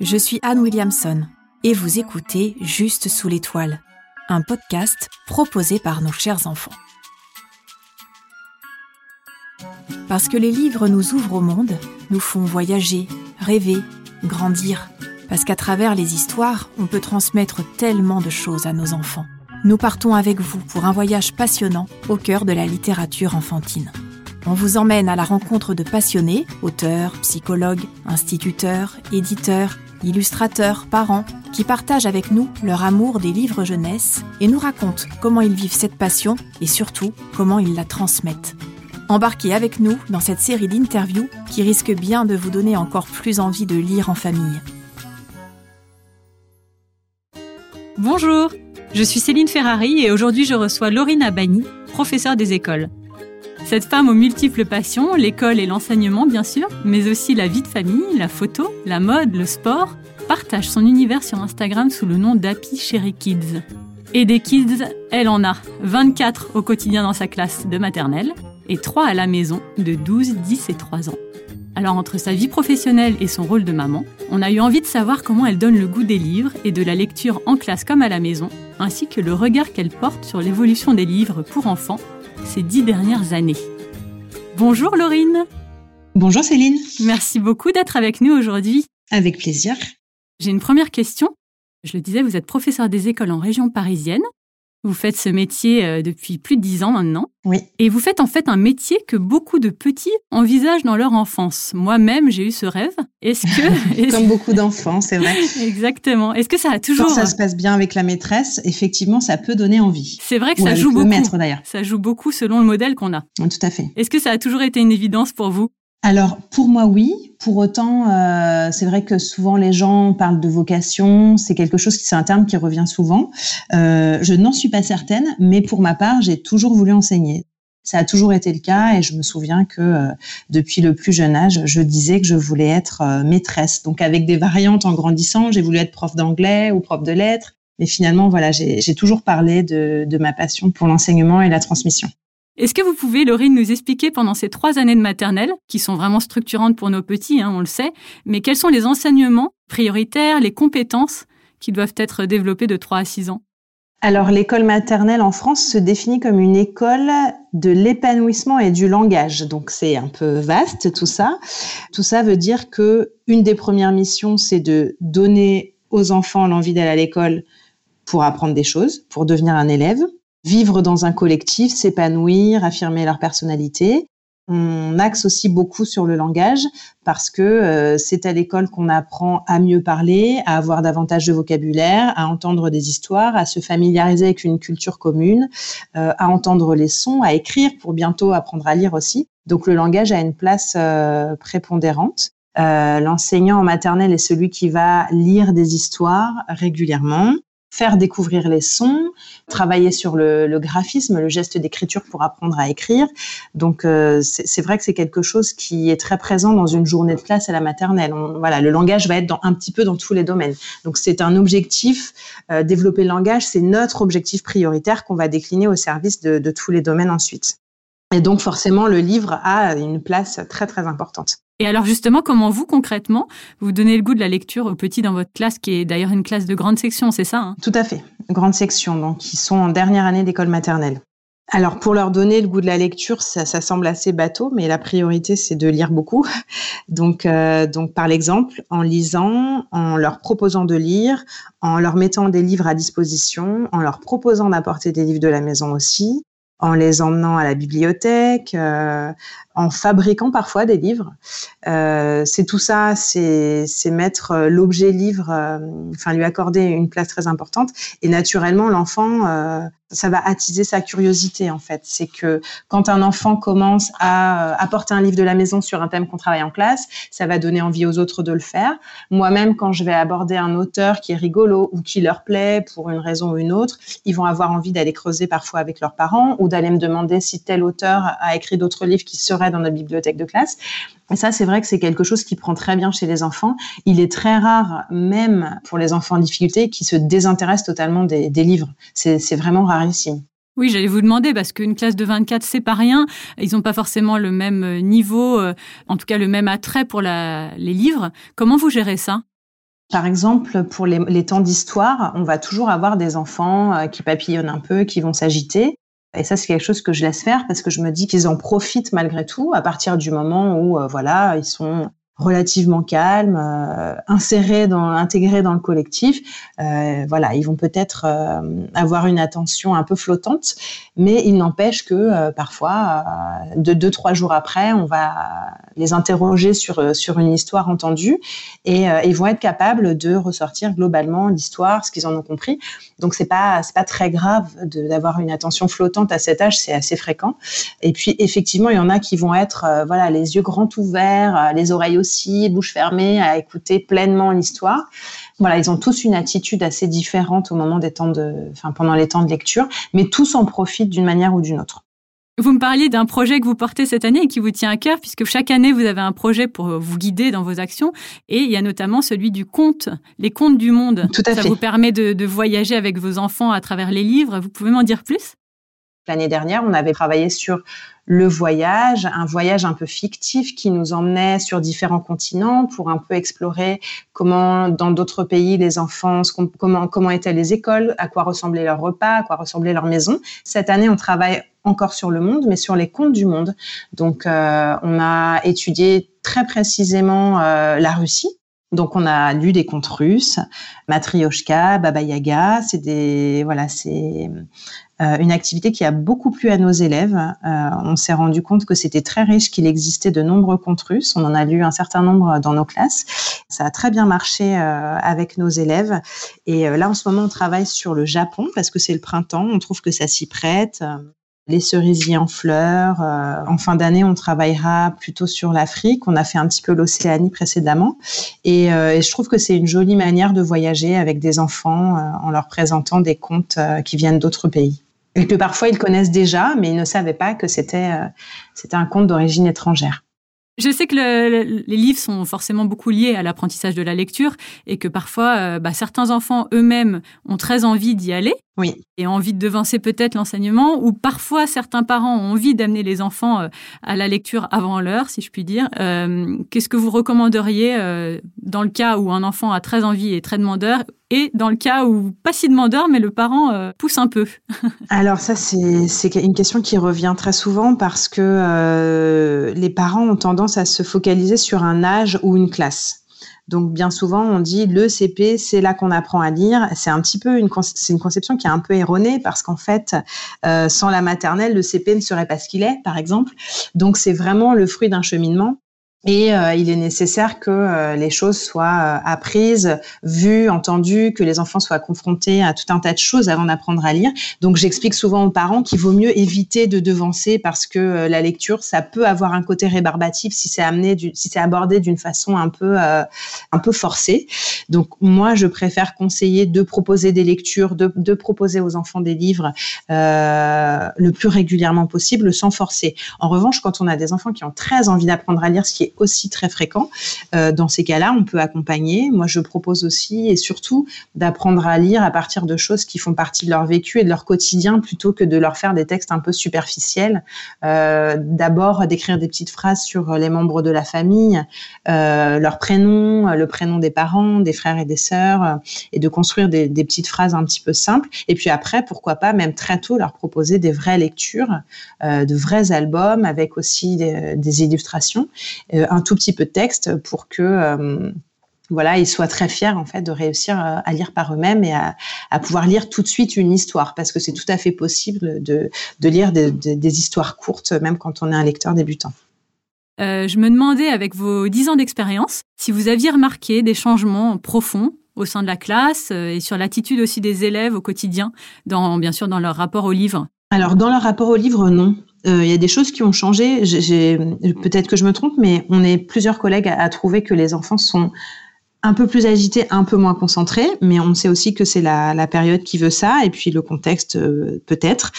Je suis Anne Williamson et vous écoutez Juste sous l'étoile, un podcast proposé par nos chers enfants. Parce que les livres nous ouvrent au monde, nous font voyager, rêver, grandir. Parce qu'à travers les histoires, on peut transmettre tellement de choses à nos enfants. Nous partons avec vous pour un voyage passionnant au cœur de la littérature enfantine. On vous emmène à la rencontre de passionnés, auteurs, psychologues, instituteurs, éditeurs, illustrateurs, parents, qui partagent avec nous leur amour des livres jeunesse et nous racontent comment ils vivent cette passion et surtout comment ils la transmettent. Embarquez avec nous dans cette série d'interviews qui risque bien de vous donner encore plus envie de lire en famille. Bonjour, je suis Céline Ferrari et aujourd'hui je reçois Laurine Abani, professeure des écoles. Cette femme aux multiples passions, l'école et l'enseignement bien sûr, mais aussi la vie de famille, la photo, la mode, le sport, partage son univers sur Instagram sous le nom d'Happy Cherry Kids. Et des kids, elle en a 24 au quotidien dans sa classe de maternelle et 3 à la maison de 12, 10 et 3 ans. Alors entre sa vie professionnelle et son rôle de maman, on a eu envie de savoir comment elle donne le goût des livres et de la lecture en classe comme à la maison, ainsi que le regard qu'elle porte sur l'évolution des livres pour enfants ces dix dernières années. Bonjour Laurine. Bonjour Céline. Merci beaucoup d'être avec nous aujourd'hui. Avec plaisir. J'ai une première question. Je le disais, vous êtes professeur des écoles en région parisienne. Vous faites ce métier euh, depuis plus de dix ans maintenant. Oui. Et vous faites en fait un métier que beaucoup de petits envisagent dans leur enfance. Moi-même, j'ai eu ce rêve. Est-ce que... Comme beaucoup d'enfants, c'est vrai. Exactement. Est-ce que ça a toujours... Quand ça se passe bien avec la maîtresse, effectivement, ça peut donner envie. C'est vrai que ça joue beaucoup. maître d'ailleurs. Ça joue beaucoup selon le modèle qu'on a. Tout à fait. Est-ce que ça a toujours été une évidence pour vous? Alors pour moi oui. Pour autant, euh, c'est vrai que souvent les gens parlent de vocation. C'est quelque chose qui c'est un terme qui revient souvent. Euh, je n'en suis pas certaine, mais pour ma part, j'ai toujours voulu enseigner. Ça a toujours été le cas et je me souviens que euh, depuis le plus jeune âge, je disais que je voulais être euh, maîtresse. Donc avec des variantes en grandissant, j'ai voulu être prof d'anglais ou prof de lettres. Mais finalement, voilà, j'ai toujours parlé de, de ma passion pour l'enseignement et la transmission. Est-ce que vous pouvez, Laurine, nous expliquer pendant ces trois années de maternelle, qui sont vraiment structurantes pour nos petits, hein, on le sait, mais quels sont les enseignements prioritaires, les compétences qui doivent être développées de 3 à 6 ans? Alors, l'école maternelle en France se définit comme une école de l'épanouissement et du langage. Donc, c'est un peu vaste tout ça. Tout ça veut dire que une des premières missions, c'est de donner aux enfants l'envie d'aller à l'école pour apprendre des choses, pour devenir un élève vivre dans un collectif, s'épanouir, affirmer leur personnalité. On axe aussi beaucoup sur le langage parce que euh, c'est à l'école qu'on apprend à mieux parler, à avoir davantage de vocabulaire, à entendre des histoires, à se familiariser avec une culture commune, euh, à entendre les sons, à écrire pour bientôt apprendre à lire aussi. Donc le langage a une place euh, prépondérante. L'enseignant en maternelle est celui qui va lire des histoires régulièrement, faire découvrir les sons, travailler sur le, graphisme, le geste d'écriture pour apprendre à écrire. Donc euh, c'est vrai que c'est quelque chose qui est très présent dans une journée de classe à la maternelle. voilà, le langage va être dans, un petit peu dans tous les domaines. Donc c'est un objectif, euh, développer le langage, c'est notre objectif prioritaire qu'on va décliner au service de, de tous les domaines ensuite. Et donc forcément, le livre a une place très très importante. Et alors justement, comment vous concrètement, vous donnez le goût de la lecture aux petits dans votre classe, qui est d'ailleurs une classe de grande section, c'est ça hein? Tout à fait, grande section, donc ils sont en dernière année d'école maternelle. Alors pour leur donner le goût de la lecture, ça, ça semble assez bateau, mais la priorité c'est de lire beaucoup. Donc, euh, donc par l'exemple, en lisant, en leur proposant de lire, en leur mettant des livres à disposition, en leur proposant d'apporter des livres de la maison aussi, en les emmenant à la bibliothèque, euh, en fabriquant parfois des livres. Euh, c'est tout ça, c'est mettre euh, l'objet livre, euh, enfin lui accorder une place très importante. Et naturellement, l'enfant, ça va attiser sa curiosité en fait. C'est que quand un enfant commence à apporter un livre de la maison sur un thème qu'on travaille en classe, ça va donner envie aux autres de le faire. Moi-même, quand je vais aborder un auteur qui est rigolo ou qui leur plaît pour une raison ou une autre, ils vont avoir envie d'aller creuser parfois avec leurs parents ou d'aller me demander si tel auteur a écrit d'autres livres qui seraient dans notre bibliothèque de classe. Et ça, c'est vrai que c'est quelque chose qui prend très bien chez les enfants. Il est très rare, même pour les enfants en difficulté, qui se désintéressent totalement des, livres. C'est vraiment rarissime. Oui, j'allais vous demander parce qu'une classe de 24, c'est pas rien. Ils n'ont pas forcément le même euh, niveau, euh, en tout cas le même attrait pour la, les livres. Comment vous gérez ça? Par exemple, pour les, temps d'histoire, on va toujours avoir des enfants qui papillonnent un peu, qui vont s'agiter. Et ça, c'est quelque chose que je laisse faire parce que je me dis qu'ils en profitent malgré tout à partir du moment où, voilà, ils sont relativement calmes, euh, insérés dans, intégrés dans le collectif. Euh, voilà, ils vont peut-être euh, avoir une attention un peu flottante, mais il n'empêche que euh, parfois, de deux trois jours après, on va les interroger sur sur une histoire entendue et ils vont être capables de ressortir globalement l'histoire, ce qu'ils en ont compris. Donc c'est pas c'est pas très grave d'avoir une attention flottante à cet âge, c'est assez fréquent. Et puis effectivement, il y en a qui vont être voilà les yeux grands ouverts, les oreilles bouche fermée, à écouter pleinement l'histoire. Voilà, ils ont tous une attitude assez différente au moment des temps de, enfin pendant les temps de lecture, mais tous en profitent d'une manière ou d'une autre. Vous me parliez d'un projet que vous portez cette année et qui vous tient à cœur, puisque chaque année, vous avez un projet pour vous guider dans vos actions. Et il y a notamment celui du conte, les contes du monde. Tout à Ça fait. vous permet de, de, voyager avec vos enfants à travers les livres. Vous pouvez m'en dire plus? L'année dernière, on avait travaillé sur le voyage, un voyage un peu fictif qui nous emmenait sur différents continents pour un peu explorer comment dans d'autres pays les enfants, comment, comment étaient les écoles, à quoi ressemblaient leurs repas, à quoi ressemblait leur maison. Cette année, on travaille encore sur le monde, mais sur les contes du monde. Donc, euh, on a étudié très précisément euh, la Russie. Donc, on a lu des contes russes, Matryoshka, Baba Yaga. C'est des, voilà, c'est euh, une activité qui a beaucoup plu à nos élèves. Euh, on s'est rendu compte que c'était très riche, qu'il existait de nombreux contes russes. On en a lu un certain nombre dans nos classes. Ça a très bien marché euh, avec nos élèves. Et là, en ce moment, on travaille sur le Japon parce que c'est le printemps. On trouve que ça s'y prête les cerisiers en fleurs. en fin d'année, on travaillera plutôt sur l'Afrique. On a fait un petit peu l'Océanie précédemment. Et, et, je trouve que c'est une jolie manière de voyager avec des enfants en leur présentant des contes qui viennent d'autres pays et que parfois ils connaissent déjà, mais ils ne savaient pas que c'était euh, c'était un conte d'origine étrangère. Je sais que le, le, les livres sont forcément beaucoup liés à l'apprentissage de la lecture et que parfois euh, bah, certains enfants eux-mêmes ont très envie d'y aller oui. et ont envie de devancer peut-être l'enseignement ou parfois certains parents ont envie d'amener les enfants euh, à la lecture avant l'heure, si je puis dire. Euh, Qu'est-ce que vous recommanderiez dans le cas où un enfant a très envie et très demandeur et dans le cas où pas si demandeur mais le parent euh, pousse un peu Alors ça c'est une question qui revient très souvent parce que euh, les parents ont tendance à se focaliser sur un âge ou une classe. Donc bien souvent on dit le CP c'est là qu'on apprend à lire. C'est un petit peu une c'est une conception qui est un peu erronée parce qu'en fait euh, sans la maternelle le CP ne serait pas ce qu'il est par exemple. Donc c'est vraiment le fruit d'un cheminement. Et euh, il est nécessaire que euh, les choses soient euh, apprises, vues, entendues, que les enfants soient confrontés à tout un tas de choses avant d'apprendre à lire. Donc j'explique souvent aux parents qu'il vaut mieux éviter de devancer parce que la lecture, ça peut avoir un côté rébarbatif si c'est amené, si c'est abordé d'une façon un peu, un peu forcée. Donc moi, je préfère conseiller de proposer des lectures, de, proposer aux enfants des livres le plus régulièrement possible, sans forcer. En revanche, quand on a des enfants qui ont très envie d'apprendre à lire, ce qui est aussi très fréquent. Euh, dans ces cas-là, on peut accompagner. Moi, je propose aussi et surtout d'apprendre à lire à partir de choses qui font partie de leur vécu et de leur quotidien plutôt que de leur faire des textes un peu superficiels. Euh, D'abord, d'écrire des petites phrases sur les membres de la famille, euh, leur prénom, le prénom des parents, des frères et des sœurs, et de construire des, petites phrases un petit peu simples. Et puis après, pourquoi pas, même très tôt, leur proposer des vraies lectures, euh, de vrais albums avec aussi des illustrations un tout petit peu de texte pour que euh, voilà, ils soient très fiers en fait de réussir à lire par eux-mêmes et à, à, pouvoir lire tout de suite une histoire parce que c'est tout à fait possible de, de lire des, des, des, histoires courtes même quand on est un lecteur débutant. Euh, je me demandais avec vos dix ans d'expérience si vous aviez remarqué des changements profonds au sein de la classe euh, et sur l'attitude aussi des élèves au quotidien, dans, bien sûr dans leur rapport au livre. Alors dans leur rapport au livre, non il euh, y a des choses qui ont changé. Peut-être que je me trompe, mais on est plusieurs collègues à trouver que les enfants sont un peu plus agité, un peu moins concentré, mais on sait aussi que c'est la, période qui veut ça, et puis le contexte euh, peut-être.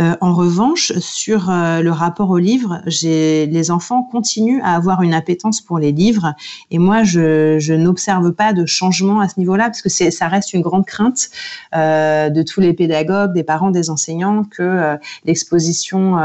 Euh, en revanche, sur euh, le rapport au livre, les enfants continuent à avoir une appétence pour les livres, et moi, je, n'observe pas de changement à ce niveau-là, parce que ça reste une grande crainte de tous les pédagogues, des parents, des enseignants, que l'exposition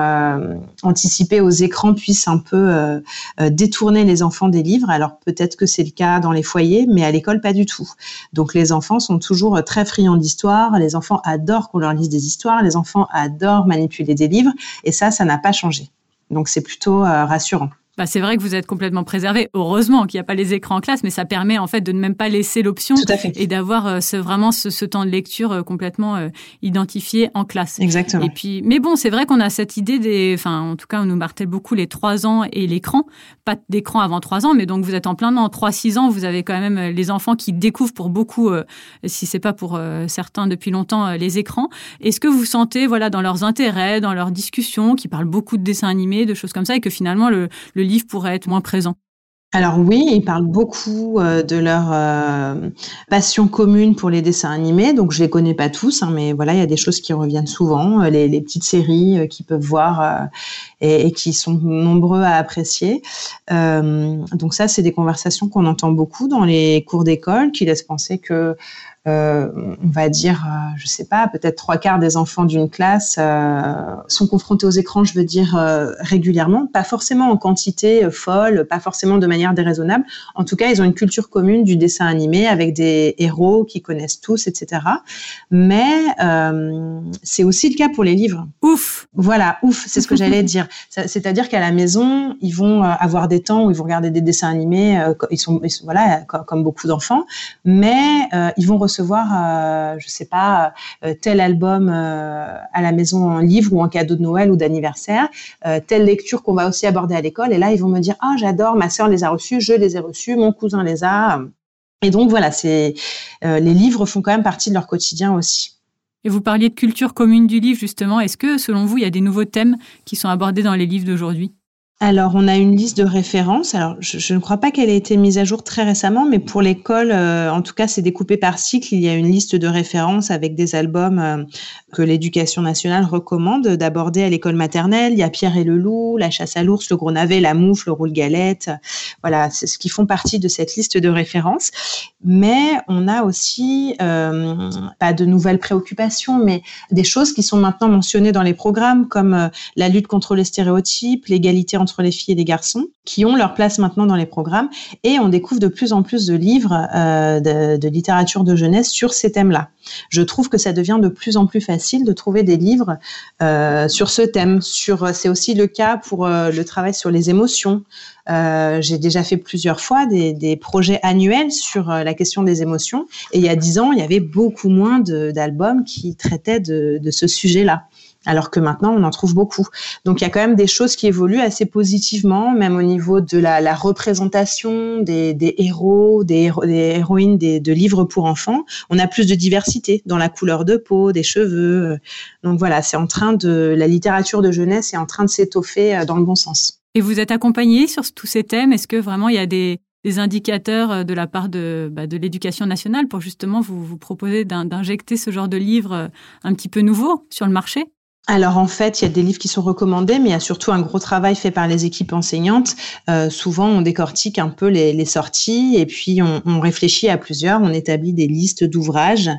anticipée aux écrans puisse un peu détourner les enfants des livres. Alors peut-être que c'est le cas dans les foyers, mais à l'école pas du tout. Donc les enfants sont toujours très friands d'histoire, les enfants adorent qu'on leur lise des histoires, les enfants adorent manipuler des livres, et ça, ça n'a pas changé. Donc c'est plutôt rassurant. Bah, c'est vrai que vous êtes complètement préservé. Heureusement qu'il n'y a pas les écrans en classe, mais ça permet en fait de ne même pas laisser l'option et d'avoir euh, ce, vraiment ce, temps de lecture euh, complètement euh, identifié en classe. Exactement. Et puis, mais bon, c'est vrai qu'on a cette idée des, enfin, en tout cas, on nous martèle beaucoup les trois ans et l'écran. Pas d'écran avant trois ans, mais donc vous êtes en plein dans trois six ans, vous avez quand même les enfants qui découvrent pour beaucoup, si c'est pas pour certains depuis longtemps, les écrans. Est-ce que vous sentez, voilà, dans leurs intérêts, dans leurs discussions, qui parlent beaucoup de dessins animés, de choses comme ça, et que finalement le, le livre pourrait être moins présent alors oui, ils parlent beaucoup euh, de leur euh, passion commune pour les dessins animés. Donc je les connais pas tous, hein, mais voilà, il y a des choses qui reviennent souvent, euh, les, petites séries qu'ils peuvent voir et, et, qui sont nombreux à apprécier. donc ça, c'est des conversations qu'on entend beaucoup dans les cours d'école, qui laissent penser que euh, on va dire, euh, je sais pas, peut-être trois quarts des enfants d'une classe euh, sont confrontés aux écrans, je veux dire, régulièrement, pas forcément en quantité folle, pas forcément de manière déraisonnable. En tout cas, ils ont une culture commune du dessin animé avec des héros qui connaissent tous, etc. Mais c'est aussi le cas pour les livres. Ouf Voilà, ouf, c'est ce que j'allais dire. C'est-à-dire qu'à la maison, ils vont avoir des temps où ils vont regarder des dessins animés, ils sont, voilà, comme beaucoup d'enfants, mais ils vont recevoir euh, je sais pas, euh, tel album euh, à la maison en livre ou en cadeau de Noël ou d'anniversaire, telle lecture qu'on va aussi aborder à l'école. Et là, ils vont me dire, ah, j'adore, ma sœur les a reçus, je les ai reçus, mon cousin les a. Et donc voilà, c'est les livres font quand même partie de leur quotidien aussi. Et vous parliez de culture commune du livre, justement. Est-ce que, selon vous, il y a des nouveaux thèmes qui sont abordés dans les livres d'aujourd'hui? Alors, on a une liste de références. Alors, je, ne crois pas qu'elle ait été mise à jour très récemment, mais pour l'école, euh, en tout cas, c'est découpé par cycle. Il y a une liste de références avec des albums euh, que l'éducation nationale recommande d'aborder à l'école maternelle. Il y a Pierre et le loup, La chasse à l'ours, Le gros navet, La moufle, Le roule galette. Voilà, c'est ce qui font partie de cette liste de références. Mais on a aussi euh, pas de nouvelles préoccupations, mais des choses qui sont maintenant mentionnées dans les programmes, comme la lutte contre les stéréotypes, l'égalité les filles et les garçons, qui ont leur place maintenant dans les programmes. Et on découvre de plus en plus de livres euh, de, littérature de jeunesse sur ces thèmes-là. Je trouve que ça devient de plus en plus facile de trouver des livres euh, sur ce thème. Sur, c'est aussi le cas pour euh, le travail sur les émotions. j'ai déjà fait plusieurs fois des, projets annuels sur la question des émotions. Et il y a dix ans, il y avait beaucoup moins d'albums qui traitaient de ce sujet-là alors que maintenant on en trouve beaucoup. Donc il y a quand même des choses qui évoluent assez positivement, même au niveau de la, représentation des, héros, des, héroïnes de livres pour enfants. On a plus de diversité dans la couleur de peau, des cheveux. Donc voilà, c'est en train de la littérature de jeunesse est en train de s'étoffer euh, dans le bon sens. Et vous êtes accompagné sur tous ces thèmes? Est-ce que vraiment il y a des, indicateurs euh, de la part de, bah, de l'éducation nationale pour justement vous, vous proposer d'injecter ce genre de livres euh, un petit peu nouveaux sur le marché? Alors en fait, il y a des livres qui sont recommandés, mais il y a surtout un gros travail fait par les équipes enseignantes. Euh, souvent, on décortique un peu les, sorties et puis on, réfléchit à plusieurs. On établit des listes d'ouvrages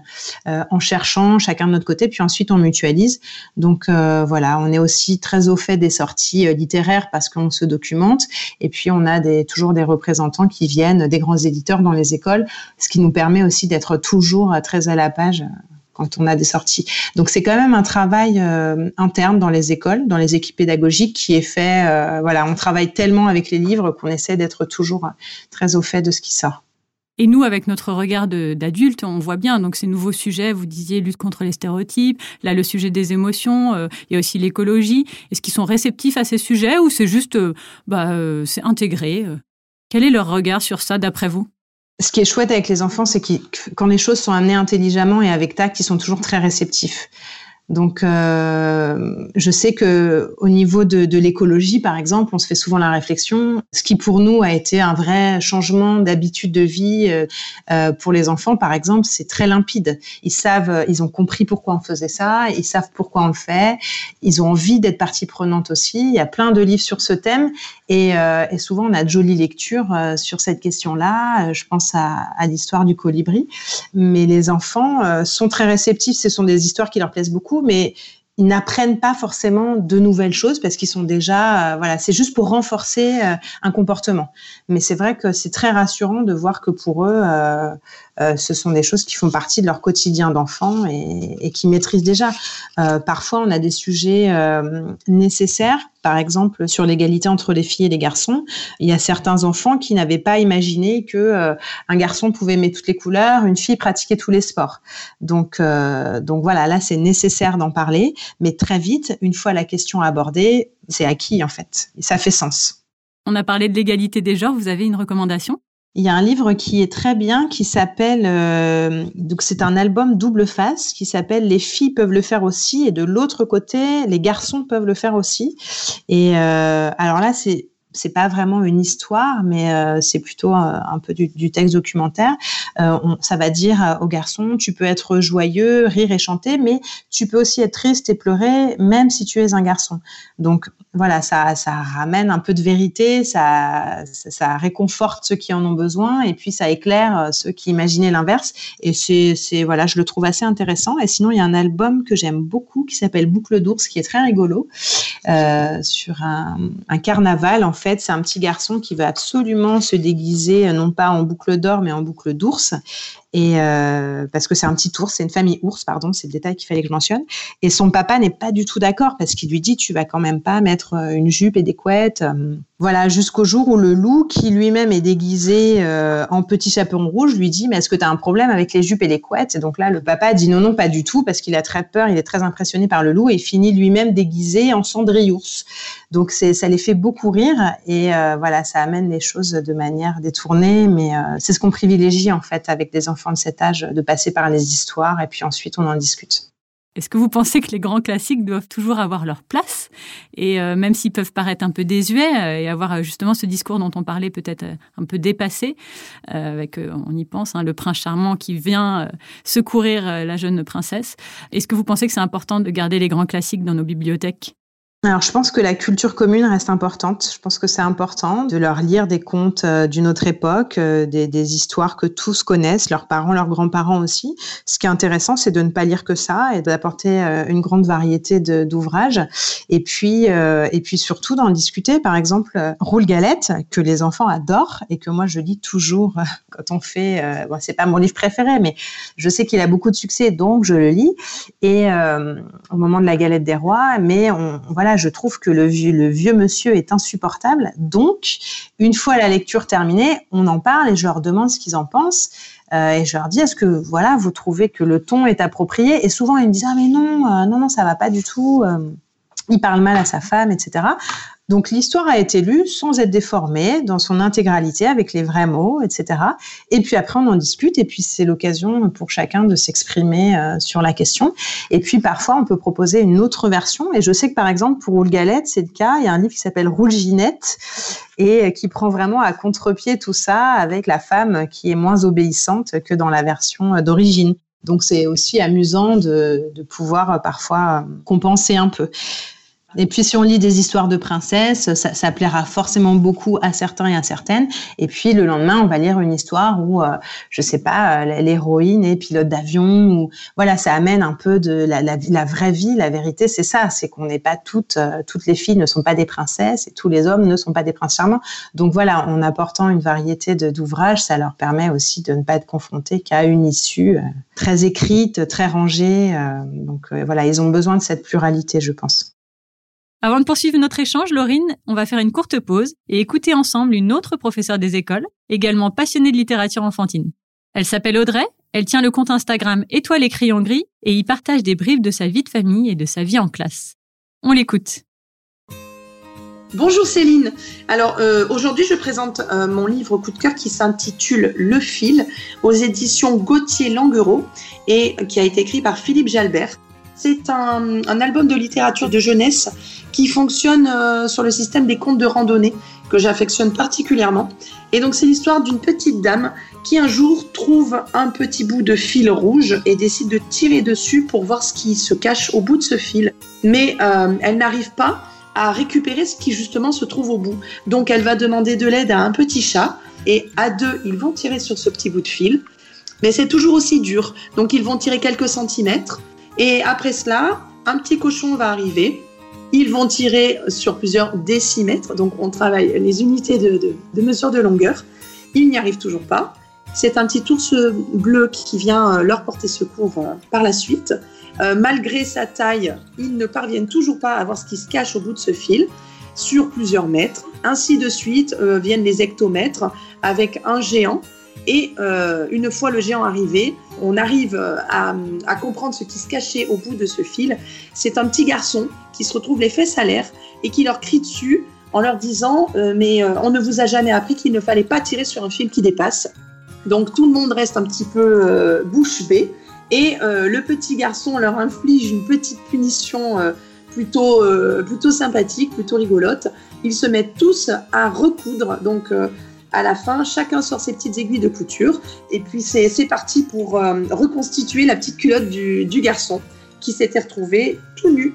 euh, en cherchant chacun de notre côté, puis ensuite on mutualise. Donc euh, voilà, on est aussi très au fait des sorties littéraires parce qu'on se documente. Et puis on a des, toujours des représentants qui viennent des grands éditeurs dans les écoles, ce qui nous permet aussi d'être toujours très à la page quand on a des sorties. Donc c'est quand même un travail euh, interne dans les écoles, dans les équipes pédagogiques qui est fait. Euh, voilà, on travaille tellement avec les livres qu'on essaie d'être toujours très au fait de ce qui sort. Et nous, avec notre regard d'adulte, on voit bien donc ces nouveaux sujets. Vous disiez lutte contre les stéréotypes. Là, le sujet des émotions. Euh, il y a aussi l'écologie. Est-ce qu'ils sont réceptifs à ces sujets ou c'est juste, bah, c'est intégré Quel est leur regard sur ça, d'après vous? Ce qui est chouette avec les enfants, c'est que quand les choses sont amenées intelligemment et avec tact, ils sont toujours très réceptifs. Donc, euh, je sais que au niveau de, l'écologie, par exemple, on se fait souvent la réflexion. Ce qui pour nous a été un vrai changement d'habitude de vie euh, euh pour les enfants, par exemple, c'est très limpide. Ils savent, ils ont compris pourquoi on faisait ça, ils savent pourquoi on le fait. Ils ont envie d'être partie prenante aussi. Il y a plein de livres sur ce thème et, souvent on a de jolies lectures sur cette question-là. Je pense à l'histoire du colibri, mais les enfants sont très réceptifs. Ce sont des histoires qui leur plaisent beaucoup mais ils n'apprennent pas forcément de nouvelles choses parce qu'ils sont déjà, euh, voilà, c'est juste pour renforcer euh, un comportement. Mais c'est vrai que c'est très rassurant de voir que pour eux, euh, ce sont des choses qui font partie de leur quotidien d'enfant et, et qui maîtrisent déjà. parfois, on a des sujets nécessaires, par exemple sur l'égalité entre les filles et les garçons. Il y a certains enfants qui n'avaient pas imaginé que un garçon pouvait aimer toutes les couleurs, une fille pratiquer tous les sports. Donc, donc voilà, là, c'est nécessaire d'en parler mais très vite, une fois la question abordée, c'est acquis en fait. Ça fait sens. On a parlé de l'égalité des genres, vous avez une recommandation? Il y a un livre qui est très bien, qui s'appelle euh, donc c'est un album double face qui s'appelle Les filles peuvent le faire aussi et de l'autre côté les garçons peuvent le faire aussi. Et euh, alors là c'est c'est pas vraiment une histoire, mais euh, c'est plutôt un, peu du, texte documentaire. Euh, ça va dire aux garçons, tu peux être joyeux, rire et chanter, mais tu peux aussi être triste et pleurer, même si tu es un garçon. Donc voilà, ça, ramène un peu de vérité, ça, réconforte ceux qui en ont besoin, et puis ça éclaire euh, ceux qui imaginaient l'inverse. Et c'est, voilà, je le trouve assez intéressant. Et sinon, il y a un album que j'aime beaucoup qui s'appelle Boucle d'ours, qui est très rigolo, euh, sur un, un, carnaval. En fait, c'est un petit garçon qui veut absolument se déguiser, non pas en boucle d'or, mais en boucle d'ours. Et euh, parce que c'est un petit ours, c'est une famille ours, pardon, c'est le détail qu'il fallait que je mentionne. Et son papa n'est pas du tout d'accord parce qu'il lui dit tu vas quand même pas mettre euh, une jupe et des couettes. Euh, voilà, jusqu'au jour où le loup, qui lui-même est déguisé en petit chaperon rouge, lui dit mais est-ce que tu as un problème avec les jupes et les couettes? Et donc là, le papa dit non non pas du tout parce qu'il a très peur, il est très impressionné par le loup et finit lui-même déguisé en cendrille ours. Donc c'est ça les fait beaucoup rire et voilà, ça amène les choses de manière détournée, mais c'est ce qu'on privilégie en fait avec des enfants de cet âge de passer par les histoires et puis ensuite on en discute. Est-ce que vous pensez que les grands classiques doivent toujours avoir leur place et euh, même s'ils peuvent paraître un peu désuets euh, et avoir euh, justement ce discours dont on parlait peut-être un peu dépassé, avec on y pense hein, le prince charmant qui vient secourir la jeune princesse. Est-ce que vous pensez que c'est important de garder les grands classiques dans nos bibliothèques? Alors, je pense que la culture commune reste importante. Je pense que c'est important de leur lire des contes euh, d'une autre époque, euh, des, histoires que tous connaissent, leurs parents, leurs grands-parents aussi. Ce qui est intéressant, c'est de ne pas lire que ça et d'apporter euh, une grande variété d'ouvrages. Et puis, et puis surtout d'en discuter. Par exemple, Roule Galette, que les enfants adorent et que moi je lis toujours quand on fait. bon, c'est pas mon livre préféré, mais je sais qu'il a beaucoup de succès, donc je le lis. Et au moment de la Galette des Rois, mais on, voilà je trouve que le vieux, monsieur est insupportable. Donc, une fois la lecture terminée, on en parle et je leur demande ce qu'ils en pensent. Euh, et je leur dis, est-ce que voilà, vous trouvez que le ton est approprié? Et souvent, ils me disent, ah mais non, euh, non, non, ça va pas du tout. Euh, il parle mal à sa femme, etc. Donc l'histoire a été lue sans être déformée dans son intégralité avec les vrais mots, etc. Et puis après on en discute et puis c'est l'occasion pour chacun de s'exprimer euh, sur la question. Et puis parfois on peut proposer une autre version. Et je sais que par exemple pour Roule Galette c'est le cas. Il y a un livre qui s'appelle Roule Ginette et qui prend vraiment à contre-pied tout ça avec la femme qui est moins obéissante que dans la version d'origine. Donc c'est aussi amusant de pouvoir parfois compenser un peu. Et puis, si on lit des histoires de princesses, ça, ça, plaira forcément beaucoup à certains et à certaines. Et puis, le lendemain, on va lire une histoire où, euh, je sais pas, euh, l'héroïne est pilote d'avion. Ou voilà, ça amène un peu de la, la, la vraie vie. La vérité, c'est ça, c'est qu'on n'est pas toutes, euh, toutes les filles ne sont pas des princesses et tous les hommes ne sont pas des princes charmants. Donc voilà, en apportant une variété d'ouvrages, ça leur permet aussi de ne pas être confrontés qu'à une issue euh, très écrite, très rangée. donc voilà, ils ont besoin de cette pluralité, je pense. Avant de poursuivre notre échange, Laurine, on va faire une courte pause et écouter ensemble une autre professeure des écoles, également passionnée de littérature enfantine. Elle s'appelle Audrey, elle tient le compte Instagram Étoile et crayon gris et y partage des briefs de sa vie de famille et de sa vie en classe. On l'écoute. Bonjour Céline. Alors euh, aujourd'hui je présente euh, mon livre coup de cœur qui s'intitule Le fil aux éditions Gauthier Languereau et qui a été écrit par Philippe Jalbert. C'est un, album de littérature de jeunesse qui fonctionne euh, sur le système des contes de randonnée que j'affectionne particulièrement. Et donc c'est l'histoire d'une petite dame qui un jour trouve un petit bout de fil rouge et décide de tirer dessus pour voir ce qui se cache au bout de ce fil. Mais euh, elle n'arrive pas à récupérer ce qui justement se trouve au bout. Donc elle va demander de l'aide à un petit chat et à deux, ils vont tirer sur ce petit bout de fil. Mais c'est toujours aussi dur. Donc ils vont tirer quelques centimètres et après cela, un petit cochon va arriver. Ils vont tirer sur plusieurs décimètres, donc on travaille les unités de, mesure de longueur. Ils n'y arrivent toujours pas. C'est un petit ours bleu qui vient leur porter secours par la suite. malgré sa taille, ils ne parviennent toujours pas à voir ce qui se cache au bout de ce fil sur plusieurs mètres. Ainsi de suite viennent les hectomètres avec un géant et euh, une fois le géant arrivé, on arrive euh, à, comprendre ce qui se cachait au bout de ce fil. C'est un petit garçon qui se retrouve les fesses à l'air et qui leur crie dessus en leur disant euh, Mais on ne vous a jamais appris qu'il ne fallait pas tirer sur un fil qui dépasse. Donc tout le monde reste un petit peu bouche bée. Et le petit garçon leur inflige une petite punition plutôt, plutôt sympathique, plutôt rigolote. Ils se mettent tous à recoudre. Donc à la fin, chacun sort ses petites aiguilles de couture. Et puis c'est parti pour euh, reconstituer la petite culotte du, garçon qui s'était retrouvé tout nu.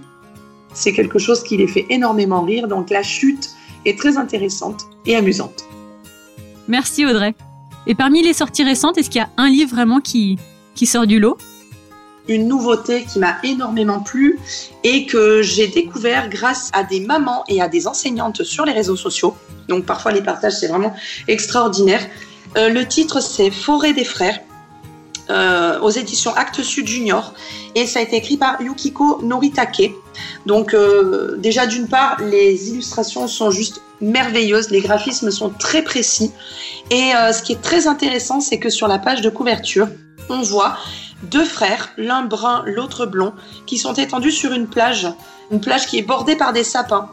C'est quelque chose qui les fait énormément rire. Donc la chute est très intéressante et amusante. Merci Audrey. Et parmi les sorties récentes, est-ce qu'il y a un livre vraiment qui, qui sort du lot? Une nouveauté qui m'a énormément plu et que j'ai découvert grâce à des mamans et à des enseignantes sur les réseaux sociaux. Donc parfois les partages, c'est vraiment extraordinaire. Euh, le titre, c'est Forêt des frères. Euh, aux éditions Actes Sud Junior et ça a été écrit par Yukiko Noritake. Donc euh, déjà d'une part, les illustrations sont juste merveilleuses, les graphismes sont très précis et ce qui est très intéressant, c'est que sur la page de couverture, on voit deux frères, l'un brun, l'autre blond, qui sont étendus sur une plage, une plage qui est bordée par des sapins.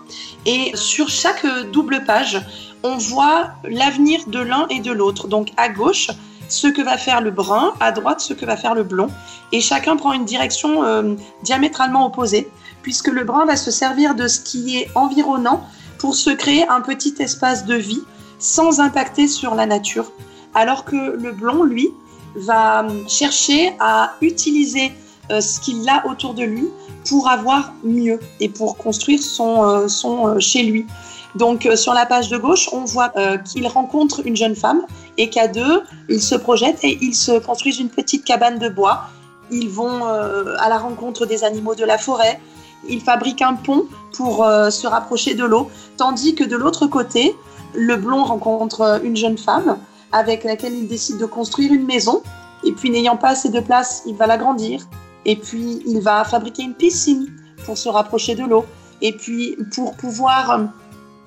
Et sur chaque double page, on voit l'avenir de l'un et de l'autre. Donc à gauche, ce que va faire le brun, à droite, ce que va faire le blond. Et chacun prend une direction euh, diamétralement opposée, puisque le brun va se servir de ce qui est environnant pour se créer un petit espace de vie sans impacter sur la nature. Alors que le blond, lui, va chercher à utiliser euh, ce qu'il a autour de lui pour avoir mieux et pour construire son, euh, son euh, chez lui. Donc sur la page de gauche, on voit qu'il rencontre une jeune femme et qu'à deux, ils se projettent et ils se construisent une petite cabane de bois. Ils vont à la rencontre des animaux de la forêt. Ils fabriquent un pont pour se rapprocher de l'eau. Tandis que de l'autre côté, le blond rencontre une jeune femme avec laquelle il décide de construire une maison. Et puis, n'ayant pas assez de place, il va l'agrandir. Et puis, il va fabriquer une piscine pour se rapprocher de l'eau. Et puis, pour pouvoir euh,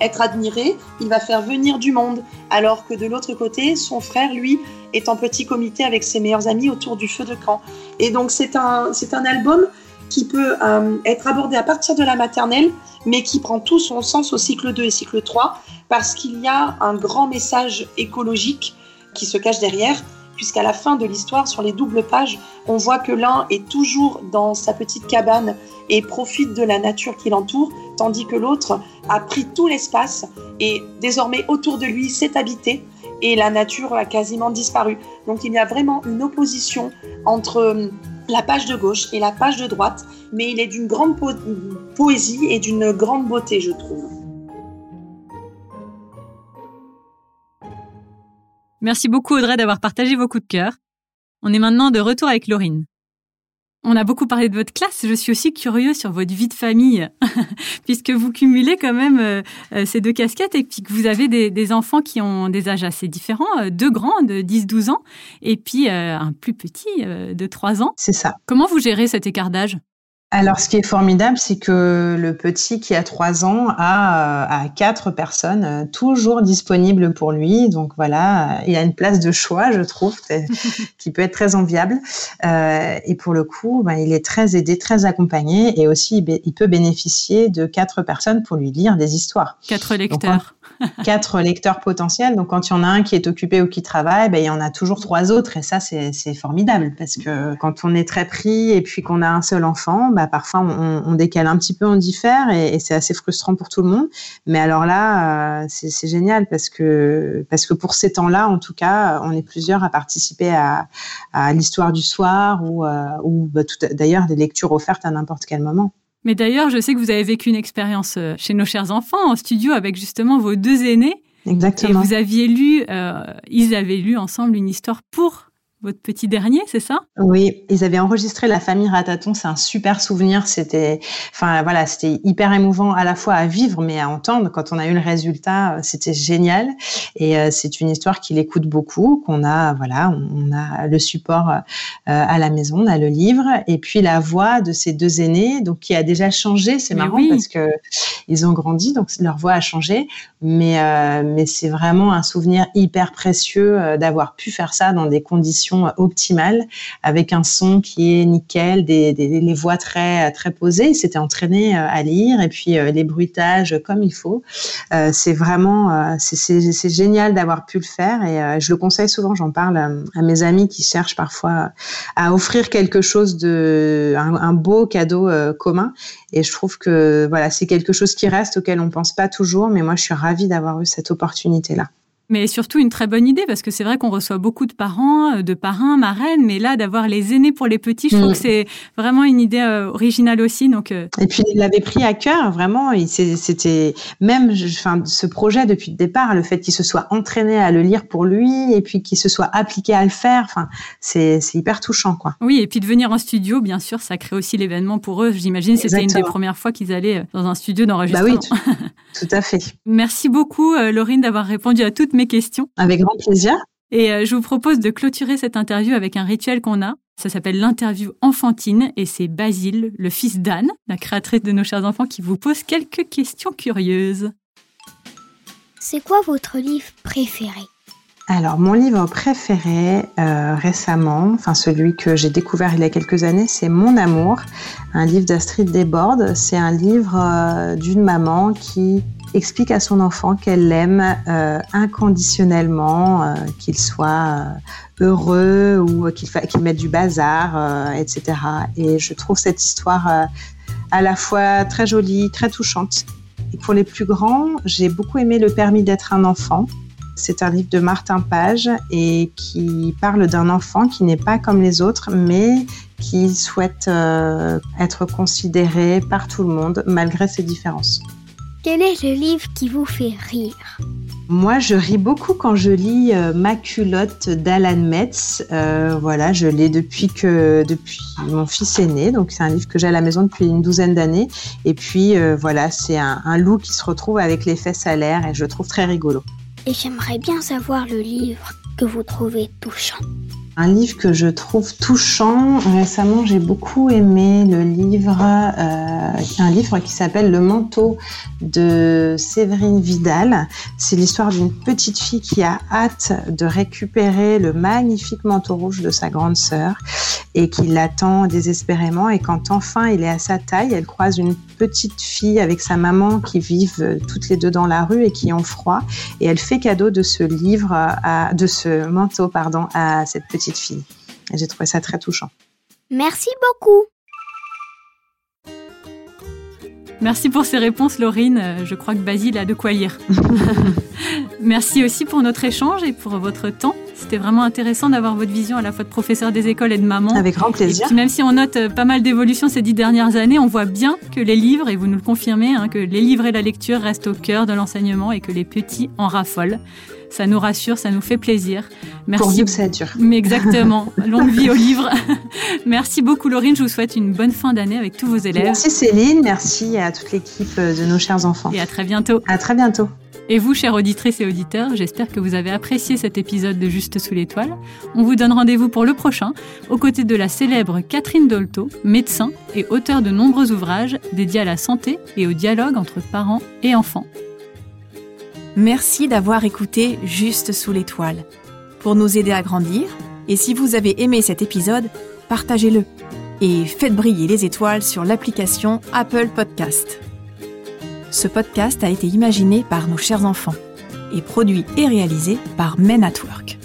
être admiré, il va faire venir du monde. Alors que de l'autre côté, son frère, lui, est en petit comité avec ses meilleurs amis autour du feu de camp. Et donc, c'est un, un album qui peut euh, être abordé à partir de la maternelle, mais qui prend tout son sens au cycle 2 et cycle 3, parce qu'il y a un grand message écologique qui se cache derrière, puisqu'à la fin de l'histoire, sur les doubles pages, on voit que l'un est toujours dans sa petite cabane et profite de la nature qui l'entoure, tandis que l'autre a pris tout l'espace et désormais autour de lui s'est habité et la nature a quasiment disparu. Donc il y a vraiment une opposition entre la page de gauche et la page de droite, mais il est d'une grande poésie et d'une grande beauté, je trouve. Merci beaucoup Audrey d'avoir partagé vos coups de cœur. On est maintenant de retour avec Laurine. On a beaucoup parlé de votre classe. Je suis aussi curieux sur votre vie de famille, puisque vous cumulez quand même euh, euh, ces deux casquettes et puis que vous avez des, enfants qui ont des âges assez différents, euh, deux grands de 10-12 ans et puis un plus petit de 3 ans. C'est ça. Comment vous gérez cet écart d'âge? Alors, ce qui est formidable, c'est que le petit qui a trois ans a, a quatre personnes euh, toujours disponibles pour lui. Donc voilà, il a une place de choix, je trouve, qui peut être très enviable. Euh, et pour le coup, ben, il est très aidé, très accompagné, et aussi il peut bénéficier de quatre personnes pour lui lire des histoires. Quatre lecteurs. quatre lecteurs potentiels. Donc, quand il y en a un qui est occupé ou qui travaille, ben, il y en a toujours trois autres. Et ça, c'est formidable parce que quand on est très pris et puis qu'on a un seul enfant, ben, parfois on, décale un petit peu, on diffère et, c'est assez frustrant pour tout le monde. Mais alors là, euh, c'est génial parce que, parce que pour ces temps-là, en tout cas, on est plusieurs à participer à, l'histoire du soir ou, euh, ou ben, d'ailleurs des lectures offertes à n'importe quel moment. Mais d'ailleurs, je sais que vous avez vécu une expérience euh, chez nos chers enfants en studio avec justement vos deux aînés. Exactement. Et vous aviez lu, euh, ils avaient lu ensemble une histoire pour votre petit dernier, c'est ça? Oui, ils avaient enregistré La famille Rataton, c'est un super souvenir. C'était, enfin voilà, c'était hyper émouvant à la fois à vivre, mais à entendre. Quand on a eu le résultat, c'était génial. Et euh, c'est une histoire qu'il écoute beaucoup, qu'on a, voilà, on, a le support euh, à la maison, on a le livre, et puis la voix de ces deux aînés, donc qui a déjà changé. C'est marrant parce que ils ont grandi, donc leur voix a changé. Mais euh, mais c'est vraiment un souvenir hyper précieux d'avoir pu faire ça dans des conditions optimale avec un son qui est nickel, des, les voix très très posées. Il s'était entraîné euh, à lire et puis euh, les bruitages comme il faut. Euh, c'est vraiment c'est génial d'avoir pu le faire et je le conseille souvent. J'en parle à, mes amis qui cherchent parfois à offrir quelque chose de un, beau cadeau commun. Et je trouve que voilà c'est quelque chose qui reste auquel on pense pas toujours, mais moi je suis ravie d'avoir eu cette opportunité là mais surtout une très bonne idée parce que c'est vrai qu'on reçoit beaucoup de parents, euh, de parrains, marraines, mais là d'avoir les aînés pour les petits, je trouve mm. que c'est vraiment une idée euh, originale aussi. Donc euh. et puis il l'avait pris à cœur vraiment. C'était même, enfin, ce projet depuis le départ, le fait qu'il se soit entraîné à le lire pour lui et puis qu'il se soit appliqué à le faire, enfin, c'est hyper touchant quoi. Oui, et puis de venir en studio, bien sûr, ça crée aussi l'événement pour eux. J'imagine c'était une des premières fois qu'ils allaient dans un studio d'enregistrement. Bah oui, tout, tout à fait. Merci beaucoup, Laurine, d'avoir répondu à toutes mes questions. Avec grand plaisir. Et euh, je vous propose de clôturer cette interview avec un rituel qu'on a. Ça s'appelle l'interview enfantine et c'est Basile, le fils d'Anne, la créatrice de nos chers enfants, qui vous pose quelques questions curieuses. C'est quoi votre livre préféré? Alors, mon livre préféré euh, récemment, enfin celui que j'ai découvert il y a quelques années, c'est Mon amour, un livre d'Astrid Desbordes. C'est un livre euh, d'une maman qui explique à son enfant qu'elle l'aime euh, inconditionnellement, euh, qu'il soit euh, heureux ou qu'il qu mette du bazar, etc. Et je trouve cette histoire à la fois très jolie, très touchante. Et pour les plus grands, j'ai beaucoup aimé Le permis d'être un enfant. C'est un livre de Martin Page et qui parle d'un enfant qui n'est pas comme les autres, mais qui souhaite être considéré par tout le monde malgré ses différences. Quel est le livre qui vous fait rire moi, je ris beaucoup quand je lis euh, Ma culotte d'Alan Metz. Euh, voilà, je l'ai depuis que depuis mon fils est né, donc c'est un livre que j'ai à la maison depuis une douzaine d'années. Et puis euh, voilà, c'est un, un, loup qui se retrouve avec les fesses à l'air et je le trouve très rigolo. Et j'aimerais bien savoir le livre que vous trouvez touchant. Un livre que je trouve touchant. Récemment, j'ai beaucoup aimé le livre, euh, un livre qui s'appelle Le manteau de Séverine Vidal. C'est l'histoire d'une petite fille qui a hâte de récupérer le magnifique manteau rouge de sa grande sœur et qui l'attend désespérément. Et quand enfin il est à sa taille, elle croise une petite fille avec sa maman qui vivent toutes les deux dans la rue et qui ont froid. Et elle fait cadeau de ce livre, à, de ce manteau, pardon, à cette petite fille. Et j'ai trouvé ça très touchant. Merci beaucoup. Merci pour ces réponses, Laurine. Je crois que Basile a de quoi lire. Merci aussi pour notre échange et pour votre temps. C'était vraiment intéressant d'avoir votre vision à la fois de professeur des écoles et de maman. Avec grand plaisir. même si on note euh, pas mal d'évolutions ces dix dernières années, on voit bien que les livres, et vous nous le confirmez, hein, que les livres et la lecture restent au cœur de l'enseignement et que les petits en raffolent. Ça nous rassure, ça nous fait plaisir. Merci. Pour vivre, ça dure. Mais exactement. Longue vie au livre. merci beaucoup, Laurine. Je vous souhaite une bonne fin d'année avec tous vos élèves. Merci, Céline. Merci à toute l'équipe de nos chers enfants. Et à très bientôt. À très bientôt. Et vous, chers auditrices et auditeurs, j'espère que vous avez apprécié cet épisode de Juste sous l'étoile. On vous donne rendez-vous pour le prochain, aux côtés de la célèbre Catherine Dolto, médecin et auteur de nombreux ouvrages dédiés à la santé et au dialogue entre parents et enfants. Merci d'avoir écouté Juste sous l'étoile. Pour nous aider à grandir, et si vous avez aimé cet épisode, partagez-le et faites briller les étoiles sur l'application Apple Podcast. Ce podcast a été imaginé par nos chers enfants et produit et réalisé par Men at Work.